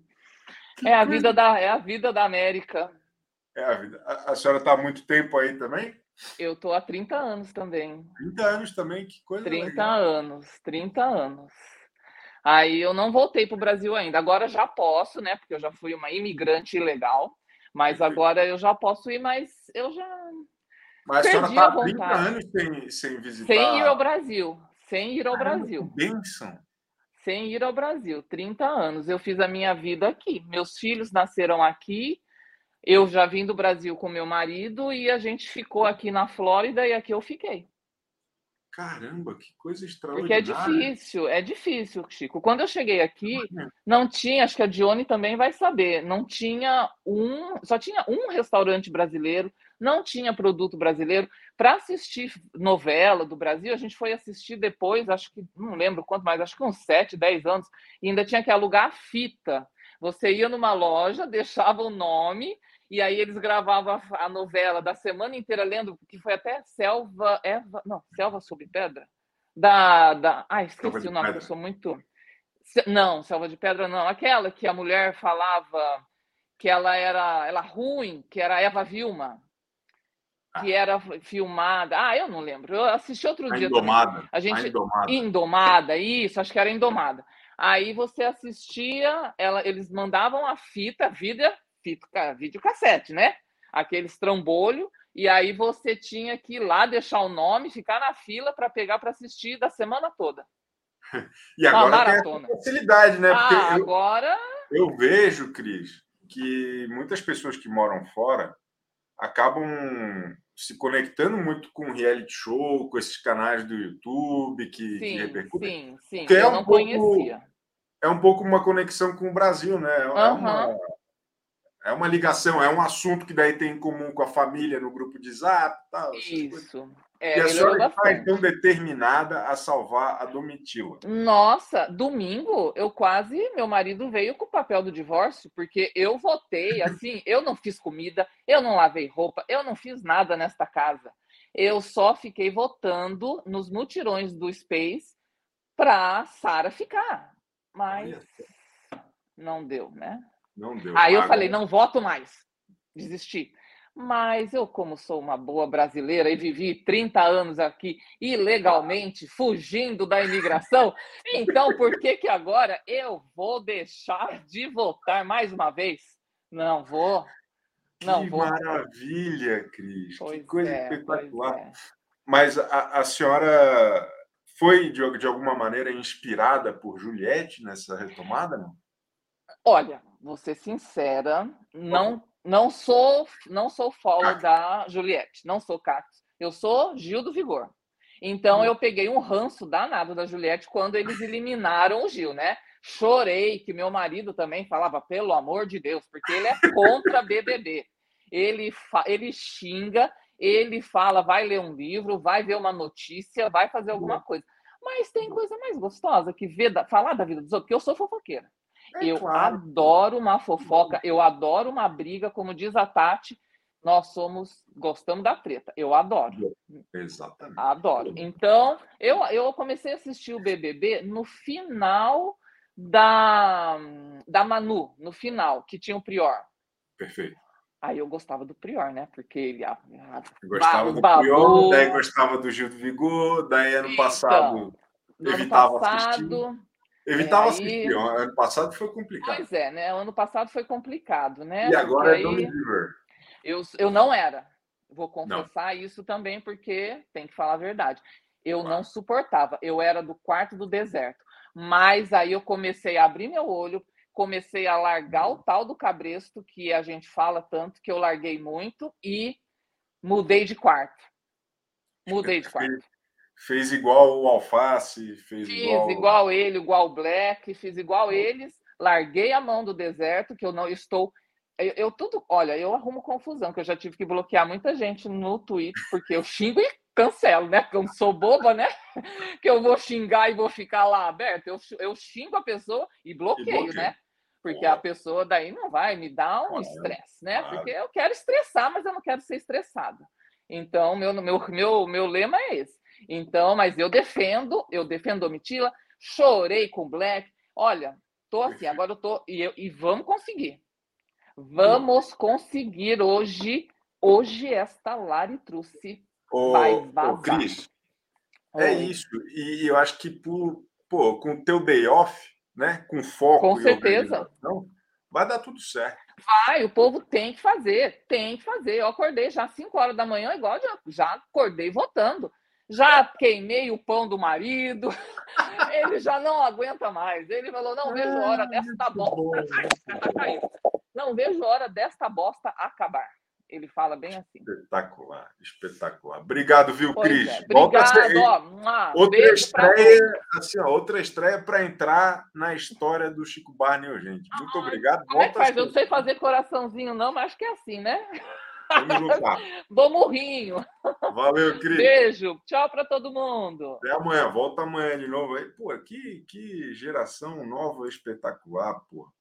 É a vida da, é a vida da América. É a vida. A, a senhora está há muito tempo aí também? Eu estou há 30 anos também. 30 anos também, que coisa 30 legal. anos, 30 anos. Aí eu não voltei para o Brasil ainda. Agora já posso, né? Porque eu já fui uma imigrante ilegal. Mas agora eu já posso ir, mas eu já. Mas a senhora está há 30 anos sem, sem visitar. Sem ir ao Brasil. Sem ir ao Caramba, Brasil. Que bênção. Sem ir ao Brasil. 30 anos. Eu fiz a minha vida aqui. Meus filhos nasceram aqui. Eu já vim do Brasil com meu marido e a gente ficou aqui na Flórida e aqui eu fiquei. Caramba, que coisa extraordinária. Porque é difícil, é difícil, Chico. Quando eu cheguei aqui, não tinha, acho que a Dione também vai saber, não tinha um, só tinha um restaurante brasileiro, não tinha produto brasileiro. Para assistir novela do Brasil, a gente foi assistir depois, acho que, não lembro quanto mais, acho que uns 7, 10 anos, e ainda tinha que alugar a fita. Você ia numa loja, deixava o nome E aí eles gravavam a, a novela da semana inteira lendo, que foi até Selva, Eva, não, Selva sob Pedra, da, da, ah, esqueci o nome, eu sou muito, não, Selva de Pedra não, aquela que a mulher falava que ela era, ela ruim, que era Eva Vilma, que era filmada. Ah, eu não lembro. Eu assisti outro a dia. Indomada. Também. A gente a indomada. indomada, isso, acho que era Indomada. Aí você assistia, ela, eles mandavam a fita, vida, fita, videocassete, né? Aqueles trambolho, e aí você tinha que ir lá deixar o nome, ficar na fila para pegar para assistir da semana toda. E agora tem a facilidade, né? Porque ah, eu, agora eu vejo, Cris, que muitas pessoas que moram fora acabam se conectando muito com reality show, com esses canais do YouTube que, sim, que repercutem. Sim, sim, que é eu um não pouco, conhecia. É um pouco uma conexão com o Brasil, né? É, uhum. uma, é uma ligação, é um assunto que daí tem em comum com a família no grupo de zap. Tal, Isso. É, e a senhora está então determinada a salvar a Domitila. Nossa, domingo eu quase. Meu marido veio com o papel do divórcio, porque eu votei assim, eu não fiz comida, eu não lavei roupa, eu não fiz nada nesta casa. Eu só fiquei votando nos mutirões do Space para Sara ficar. Mas não deu, né? Não deu. Aí eu falei, não voto mais. Desisti. Mas eu, como sou uma boa brasileira e vivi 30 anos aqui ilegalmente, fugindo da imigração, então por que, que agora eu vou deixar de votar mais uma vez? Não vou. Não que vou. maravilha, Cris. Pois que coisa é, espetacular. É. Mas a, a senhora foi, de, de alguma maneira, inspirada por Juliette nessa retomada, não? Olha, vou ser sincera, não não sou, não sou follow da Juliette, não sou Cactus. Eu sou Gil do Vigor. Então hum. eu peguei um ranço danado da Juliette quando eles eliminaram o Gil, né? Chorei que meu marido também falava, pelo amor de Deus, porque ele é contra BBB. Ele, ele xinga, ele fala, vai ler um livro, vai ver uma notícia, vai fazer alguma coisa. Mas tem coisa mais gostosa que ver da, falar da vida dos outros, porque eu sou fofoqueira. É eu claro. adoro uma fofoca, eu adoro uma briga, como diz a Tati, nós somos, gostamos da treta. Eu adoro. Exatamente. Adoro. Então, eu, eu comecei a assistir o BBB no final da, da Manu, no final, que tinha o Prior. Perfeito. Aí eu gostava do Prior, né? Porque ele. A, a, gostava do Prior, daí gostava do Gil do Vigor, daí ano passado então, evitava ano passado, assistir. Evitava é, assistir. Ano passado foi complicado. Pois é, né? Ano passado foi complicado, né? E agora é River. Eu, eu não era. Vou confessar não. isso também, porque tem que falar a verdade. Eu claro. não suportava. Eu era do quarto do deserto. Mas aí eu comecei a abrir meu olho, comecei a largar o tal do cabresto, que a gente fala tanto, que eu larguei muito, e mudei de quarto. Mudei de quarto. Fez igual o Alface, fez fiz igual... igual ele, igual o Black, fiz igual eles, larguei a mão do deserto, que eu não estou. Eu, eu, tudo, olha, eu arrumo confusão, que eu já tive que bloquear muita gente no Twitter, porque eu xingo e cancelo, né? Porque eu não sou boba, né? Que eu vou xingar e vou ficar lá aberto. Eu, eu xingo a pessoa e bloqueio, e né? Porque a pessoa daí não vai me dar um estresse, né? Porque eu quero estressar, mas eu não quero ser estressada. Então, meu, meu, meu, meu lema é esse. Então, mas eu defendo, eu defendo Domitila, chorei com Black. Olha, tô assim, agora eu tô. E, eu, e vamos conseguir. Vamos conseguir hoje. Hoje esta Lari trouxe vai vazar. Ô, Cris, é isso. E eu acho que por, pô, com o teu day off, né? Com foco. Com certeza. Vai dar tudo certo. Vai, o povo tem que fazer, tem que fazer. Eu acordei já às 5 horas da manhã, igual já, já acordei votando já queimei o pão do marido, ele já não aguenta mais. Ele falou: não vejo hora desta bosta. Não vejo hora desta bosta acabar. Ele fala bem assim. Espetacular, espetacular. Obrigado, viu, pois Cris? É. Obrigado, ó, outra estreia, assim, ó, outra estreia para entrar na história do Chico Barney, gente. Muito obrigado. Como é que faz? Eu não sei fazer coraçãozinho, não, mas acho que é assim, né? Vamos lutar. Murrinho. Valeu, Cris. Beijo. Tchau para todo mundo. Até amanhã. Volta amanhã de novo aí. Pô, que, que geração nova espetacular, pô.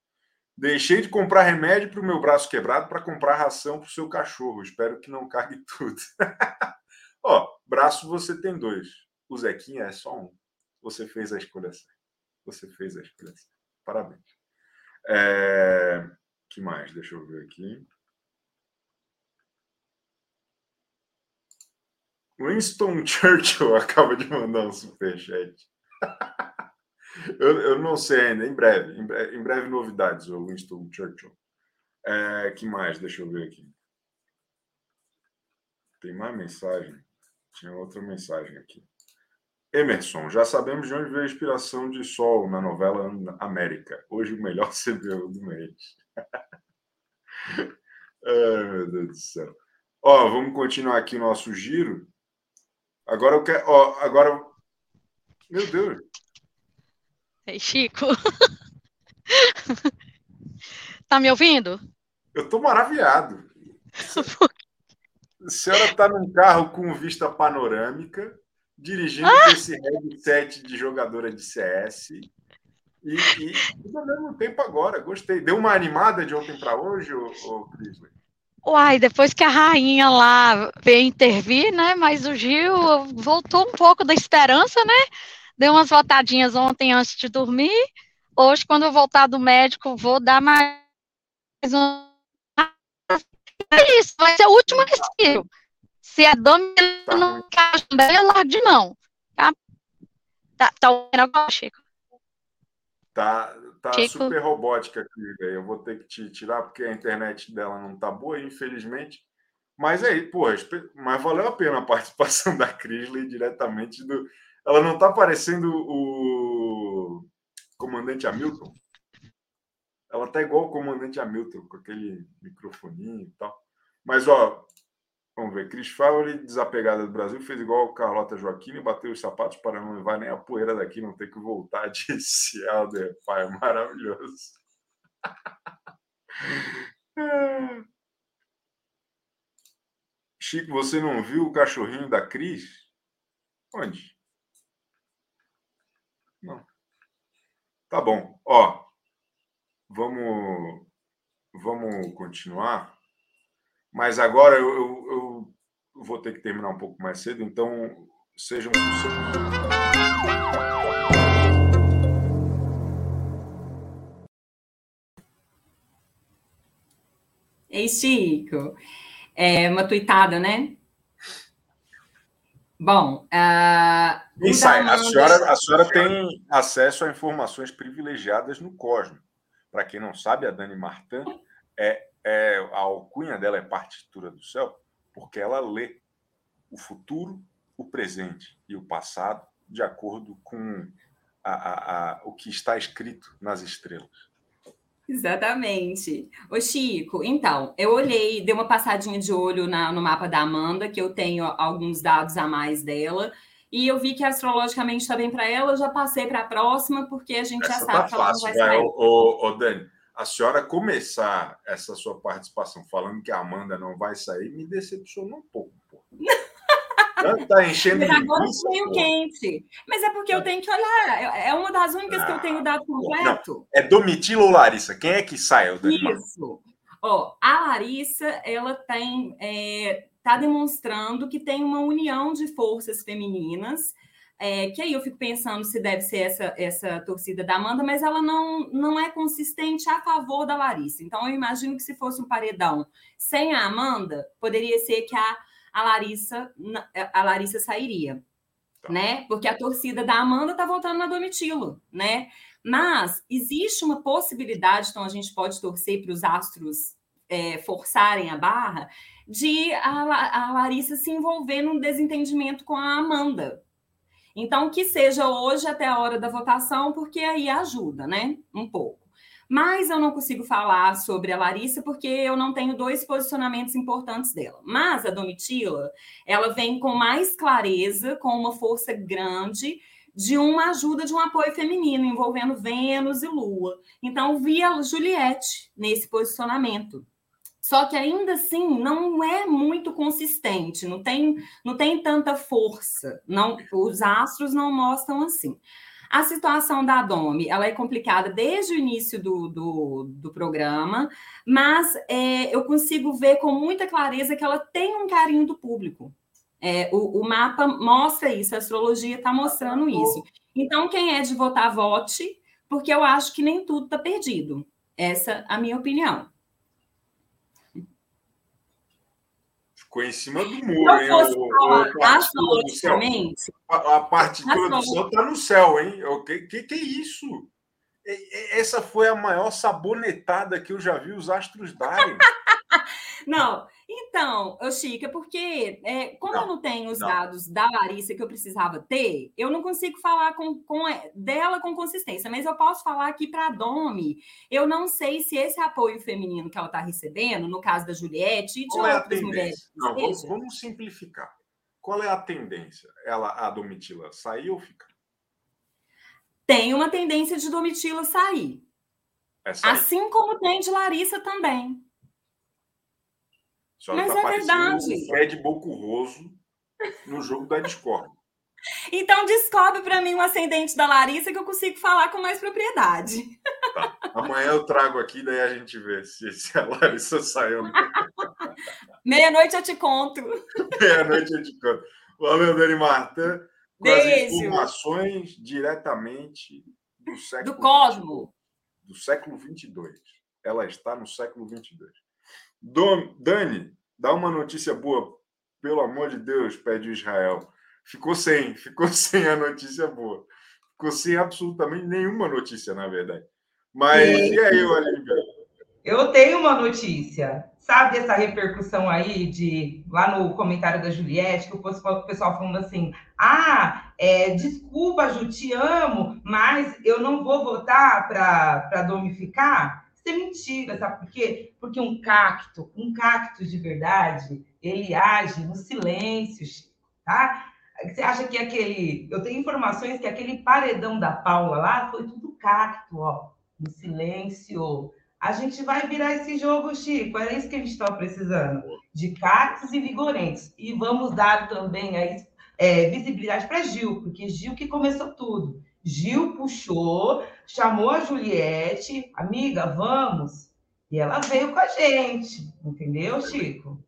Deixei de comprar remédio para o meu braço quebrado para comprar ração para o seu cachorro. Espero que não cargue tudo. Ó, braço você tem dois. O Zequinha é só um. Você fez a escolha certa. Você fez a escolha certa. Parabéns. É... que mais? Deixa eu ver aqui. Winston Churchill acaba de mandar um superchat. eu, eu não sei ainda, em breve, em breve, em breve novidades, o Winston Churchill. É, que mais? Deixa eu ver aqui. Tem mais mensagem? Tinha outra mensagem aqui. Emerson, já sabemos de onde veio a inspiração de Sol na novela América. Hoje o melhor CBU do mês. Ai, meu Deus do céu. Ó, vamos continuar aqui nosso giro. Agora eu quero. Ó, agora. Meu Deus. Ei, Chico. tá me ouvindo? Eu tô maravilhado. A senhora está num carro com vista panorâmica, dirigindo ah! esse headset de jogadora de CS. E, e tudo ao mesmo tempo agora, gostei. Deu uma animada de ontem para hoje, ô, ô Crisley? Uai, depois que a rainha lá veio intervir, né? Mas o Gil voltou um pouco da esperança, né? Deu umas voltadinhas ontem antes de dormir. Hoje, quando eu voltar do médico, vou dar mais um. É isso, vai ser o último respiro. Se a Dominila tá não encaixa bem, eu largo de mão. Tá, tá, tá ouvindo agora, Chico? Tá, tá super robótica aqui, eu vou ter que te tirar porque a internet dela não tá boa, infelizmente. Mas aí, pô, mas valeu a pena a participação da Crisley diretamente do. Ela não tá parecendo o comandante Hamilton? Ela tá igual o comandante Hamilton, com aquele microfoninho e tal. Mas, ó, Vamos ver. Cris Fowler, desapegada do Brasil, fez igual Carlota Joaquim e bateu os sapatos para não levar nem a poeira daqui, não ter que voltar, disse Helder. Pai, maravilhoso. Chico, você não viu o cachorrinho da Cris? Onde? Não. Tá bom. Ó, vamos, vamos continuar. Mas agora eu, eu, eu, vou ter que terminar um pouco mais cedo, então sejam. Ei, Chico. É uma tuitada, né? Bom, uh, Insight. A, senhora, a senhora tem acesso a informações privilegiadas no Cosmo. Para quem não sabe, a Dani Martin é é, a alcunha dela é partitura do céu, porque ela lê o futuro, o presente e o passado de acordo com a, a, a, o que está escrito nas estrelas. Exatamente. Ô Chico, então, eu olhei, dei uma passadinha de olho na, no mapa da Amanda, que eu tenho alguns dados a mais dela, e eu vi que astrologicamente está bem para ela, eu já passei para a próxima, porque a gente Essa já sabe tá que ela não vai sair. Ô, ô, ô, Dani, a senhora começar essa sua participação falando que a Amanda não vai sair, me decepcionou um pouco. Está enchendo Mas agora eu meio quente. Mas é porque eu é. tenho que olhar. É, é uma das únicas ah, que eu tenho ah, dado completo. Não. É Domitila ou Larissa? Quem é que sai? Isso. Ó, a Larissa, ela tem. É, tá demonstrando que tem uma união de forças femininas é, que aí eu fico pensando se deve ser essa, essa torcida da Amanda, mas ela não, não é consistente a favor da Larissa. Então, eu imagino que se fosse um paredão sem a Amanda, poderia ser que a, a, Larissa, a Larissa sairia. Tá. Né? Porque a torcida da Amanda está votando na Domitilo, né? Mas existe uma possibilidade, então a gente pode torcer para os astros é, forçarem a barra, de a, a Larissa se envolver num desentendimento com a Amanda, então, que seja hoje até a hora da votação, porque aí ajuda, né? Um pouco. Mas eu não consigo falar sobre a Larissa porque eu não tenho dois posicionamentos importantes dela. Mas a Domitila, ela vem com mais clareza, com uma força grande de uma ajuda de um apoio feminino envolvendo Vênus e Lua. Então, vi a Juliette nesse posicionamento. Só que ainda assim não é muito consistente, não tem, não tem tanta força. Não, os astros não mostram assim. A situação da Domi, ela é complicada desde o início do, do, do programa, mas é, eu consigo ver com muita clareza que ela tem um carinho do público. É, o, o, mapa mostra isso, a astrologia está mostrando isso. Então, quem é de votar, vote, porque eu acho que nem tudo está perdido. Essa é a minha opinião. Ficou em cima do muro, hein? O, astrologicamente. A, a partitura do céu está no céu, hein? O que, que, que é isso? Essa foi a maior sabonetada que eu já vi os astros darem. não, então, Chica, porque é, como não, eu não tenho os não. dados da Larissa que eu precisava ter, eu não consigo falar com, com é, dela com consistência, mas eu posso falar aqui para a Domi. Eu não sei se esse apoio feminino que ela está recebendo, no caso da Juliette e de Qual é outras é mulheres. Não, vamos, vamos, simplificar. Qual é a tendência? Ela, a Domitila, sair ou ficar? Tem uma tendência de Domitila sair. É sair. Assim como tem de Larissa também. Só Mas tá é verdade. O Fred Bocurroso no jogo da Discord. Então descobre para mim um ascendente da Larissa que eu consigo falar com mais propriedade. Tá. Amanhã eu trago aqui, daí a gente vê se, se a Larissa saiu. Meia-noite eu te conto. Meia-noite eu te conto. Valeu, Dani Marta. Com Beijo. as informações diretamente do século... Do cosmo. do século 22. Ela está no século 22. Dom, Dani, dá uma notícia boa, pelo amor de Deus, pede Israel. Ficou sem, ficou sem a notícia boa. Ficou sem absolutamente nenhuma notícia, na verdade. Mas e, e aí, Olivia? Eu tenho uma notícia. Sabe essa repercussão aí de lá no comentário da Juliette, que o pessoal falando assim: ah, é, desculpa, Ju, te amo, mas eu não vou votar para domificar? Isso é mentira, sabe por quê? Porque um cacto, um cacto de verdade, ele age no silêncio, tá? Você acha que aquele. Eu tenho informações que aquele paredão da Paula lá foi tudo cacto, ó, no silêncio. A gente vai virar esse jogo, Chico. Era isso que a gente estava precisando. De cactos e vigorentes. E vamos dar também aí, é, visibilidade para Gil, porque Gil que começou tudo. Gil puxou, chamou a Juliette, amiga, vamos. E ela veio com a gente, entendeu, Chico?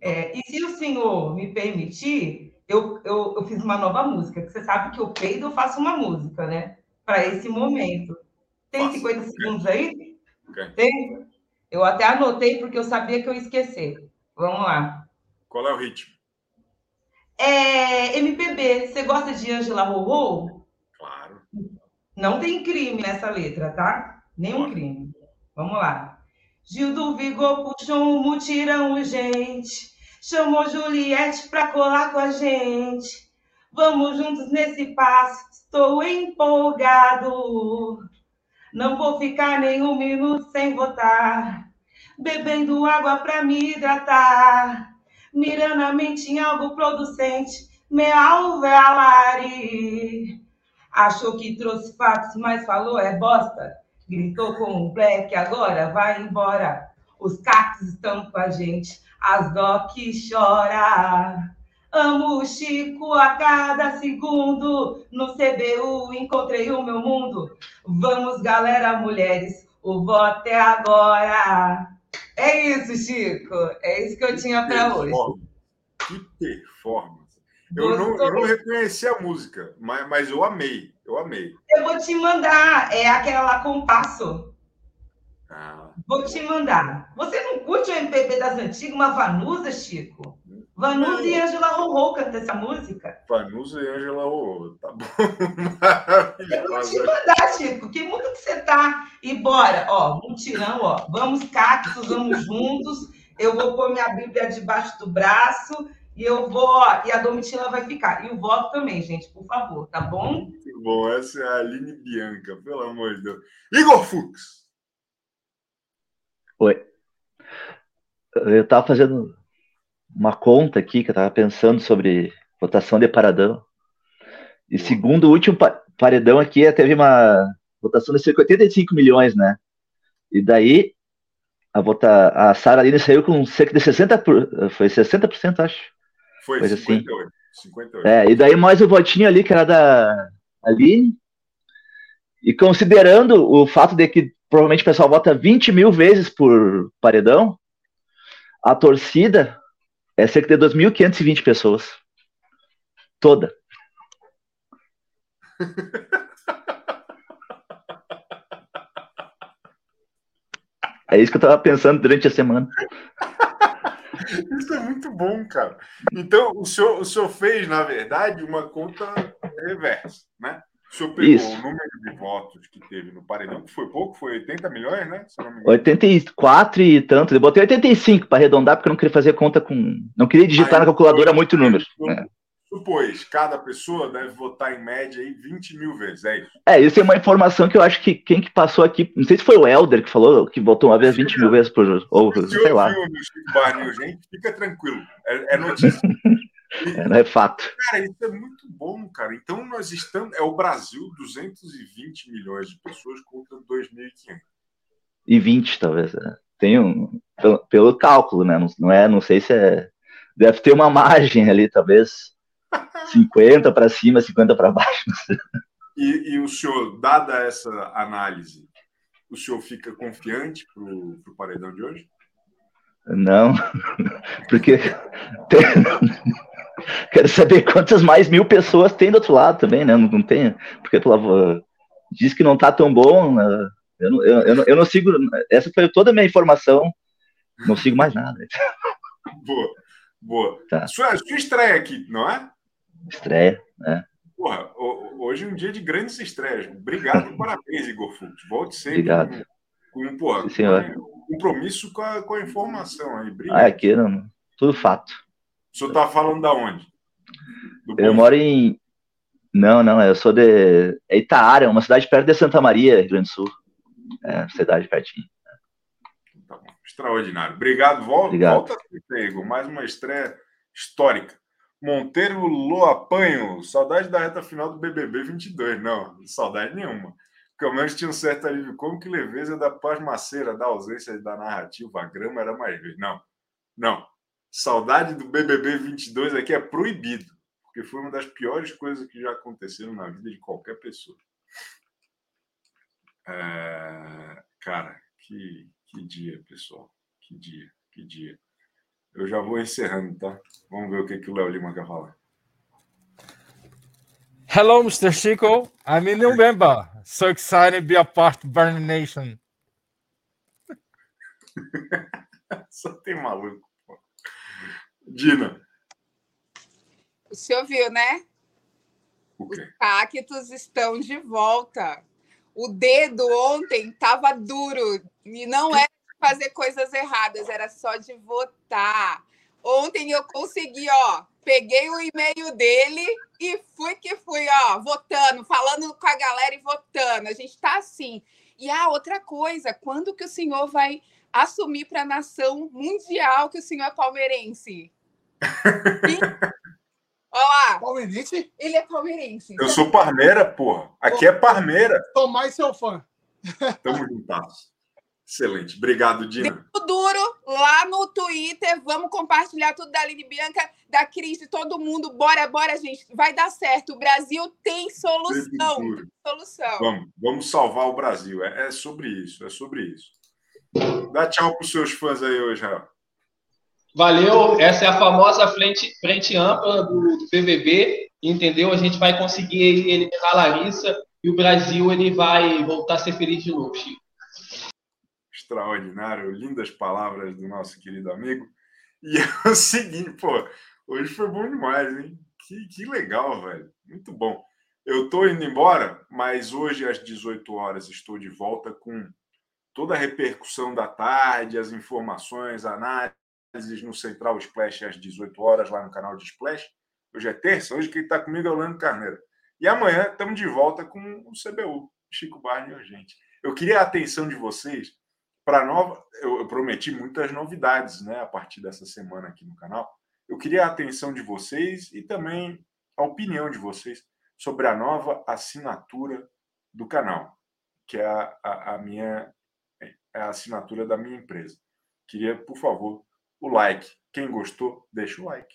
É, e se o senhor me permitir, eu, eu, eu, fiz uma nova música, que você sabe que eu peido, eu faço uma música, né? Para esse momento. Tem Nossa, 50 okay. segundos aí? Okay. Tem? Eu até anotei porque eu sabia que eu ia esquecer. Vamos lá. Qual é o ritmo? É MPB. Você gosta de Angela Rorô? Não tem crime nessa letra, tá? Nenhum crime. Vamos lá. Gil do Vigor puxou um mutirão urgente. Chamou Juliette pra colar com a gente. Vamos juntos nesse passo, estou empolgado. Não vou ficar nenhum minuto sem votar. Bebendo água pra me hidratar. Mirando a mente em algo producente. Me alvealari. Achou que trouxe fatos, mas falou é bosta. Gritou com um black, agora vai embora. Os cactos estão com a gente, as doc chora. Amo o Chico a cada segundo. No CBU encontrei o meu mundo. Vamos, galera, mulheres, o voto é agora. É isso, Chico. É isso que eu tinha para hoje. Que performance. Eu não, eu não, reconheci a música, mas, mas eu amei. Eu amei. Eu vou te mandar. É aquela lá com passo. Ah, vou te mandar. Você não curte o MPB das antigas, uma Vanusa, Chico? Vanusa e Angela Rorô cantam essa música. Vanusa e Angela Rorô, tá bom. Eu vou te mandar, Chico. Que mundo que você tá? E bora, ó, mutirão, ó. Vamos cactos, vamos juntos. Eu vou pôr minha Bíblia debaixo do braço e eu vou, e a Domitila vai ficar. E o voto também, gente, por favor, tá bom? Muito bom, essa é a Aline Bianca, pelo amor de Deus. Igor Fux. Oi. Eu estava fazendo uma conta aqui, que eu estava pensando sobre votação de paradão. E segundo o último paredão aqui, teve uma votação de cerca de 85 milhões, né? E daí a, vota, a Sara Aline saiu com cerca de 60%, foi 60%, acho. Foi, Coisa 58. Assim. 58. É, e daí mais o votinho ali, que era da Aline, E considerando o fato de que provavelmente o pessoal vota 20 mil vezes por paredão, a torcida é cerca de 2.520 pessoas. Toda. É isso que eu estava pensando durante a semana. Isso é muito bom, cara. Então, o senhor, o senhor fez, na verdade, uma conta reversa, né? O senhor pegou Isso. o número de votos que teve no paredão, que foi pouco, foi 80 milhões, né? 84 e tanto. Eu botei 85 para arredondar, porque eu não queria fazer conta com. Não queria digitar Aí, na calculadora muito número. Né? Supôs, cada pessoa deve votar em média aí 20 mil vezes, é isso? É, isso é uma informação que eu acho que quem que passou aqui, não sei se foi o Helder que falou que votou uma vez 20 mil vezes por ou se sei lá. Barney, gente, fica tranquilo, é, é notícia. é, não é fato. Cara, isso é muito bom, cara. Então nós estamos, é o Brasil, 220 milhões de pessoas contra 2.500. E 20, talvez. É. Tem um, pelo, pelo cálculo, né? Não, não é, não sei se é deve ter uma margem ali, talvez 50 para cima, 50 para baixo. E, e, o senhor, dada essa análise, o senhor fica confiante para o paredão de hoje? Não, porque tem... quero saber quantas mais mil pessoas tem do outro lado também, né? Não, não tem, porque tu lava... diz que não está tão bom. Né? Eu, não, eu, eu, não, eu não sigo. Essa foi toda a minha informação. Não sigo mais nada. Boa, boa. Tá. Sua, sua estreia aqui, não é? Estreia, né? Porra, hoje é um dia de grandes estreias. Obrigado e parabéns, Igor Fux. Volte sempre Obrigado. com, com, porra, Sim, com compromisso com a, com a informação aí. Obrigado. Ah, aqui, não, tudo fato. O senhor está falando da onde? Do eu moro em. Não, não, eu sou de é Itaara, uma cidade perto de Santa Maria, Rio Grande do Sul. É, cidade pertinho. Tá bom. Extraordinário. Obrigado. Volta, Obrigado. volta Igor. Mais uma estreia histórica. Monteiro Loapanho, saudade da reta final do BBB 22. Não, saudade nenhuma. Pelo menos tinha um certo alívio como que leveza da pasmaceira, da ausência da narrativa, a grama era mais verde. Não, não. Saudade do BBB 22 aqui é proibido, porque foi uma das piores coisas que já aconteceram na vida de qualquer pessoa. É... Cara, que, que dia, pessoal. Que dia, que dia. Eu já vou encerrando, tá? Vamos ver o que, que o Léo Lima quer falar. Hello, Mr. Chico. I'm in November. So excited to be a part of Burning Nation. Só tem maluco. Pô. Dina. O senhor viu, né? Os cactos estão de volta. O dedo ontem estava duro e não é fazer coisas erradas, era só de votar. Ontem eu consegui, ó, peguei o e-mail dele e fui que fui, ó, votando, falando com a galera e votando. A gente tá assim. E a ah, outra coisa, quando que o senhor vai assumir para a nação mundial que o senhor é palmeirense? Olha lá. Palmeirense? Ele é palmeirense. Eu sou parmeira, porra. Aqui é parmeira. Tô mais seu fã. Tamo juntos. Excelente. Obrigado, Dina. Deu duro lá no Twitter. Vamos compartilhar tudo da Aline Bianca, da Cris, de todo mundo. Bora, bora, gente. Vai dar certo. O Brasil tem solução. Tem solução. Vamos, vamos salvar o Brasil. É, é, sobre isso. É sobre isso. Dá tchau para os seus fãs aí hoje, Rael. Valeu. Essa é a famosa frente, frente ampla do, do BBB. Entendeu? A gente vai conseguir eliminar a Larissa e o Brasil ele vai voltar a ser feliz de novo, Chico extraordinário, lindas palavras do nosso querido amigo. E é o seguinte, pô, hoje foi bom demais, hein? Que, que legal, velho. Muito bom. Eu tô indo embora, mas hoje às 18 horas estou de volta com toda a repercussão da tarde, as informações, análises no Central Splash às 18 horas, lá no canal de Splash. Hoje é terça, hoje quem está comigo é o Lando Carneiro. E amanhã estamos de volta com o CBU, Chico Barney e a gente. Eu queria a atenção de vocês para nova, eu, eu, prometi muitas novidades, né, a partir dessa semana aqui no canal. Eu queria a atenção de vocês e também a opinião de vocês sobre a nova assinatura do canal, que é a, a, a minha é a assinatura da minha empresa. Queria, por favor, o like. Quem gostou, deixa o like.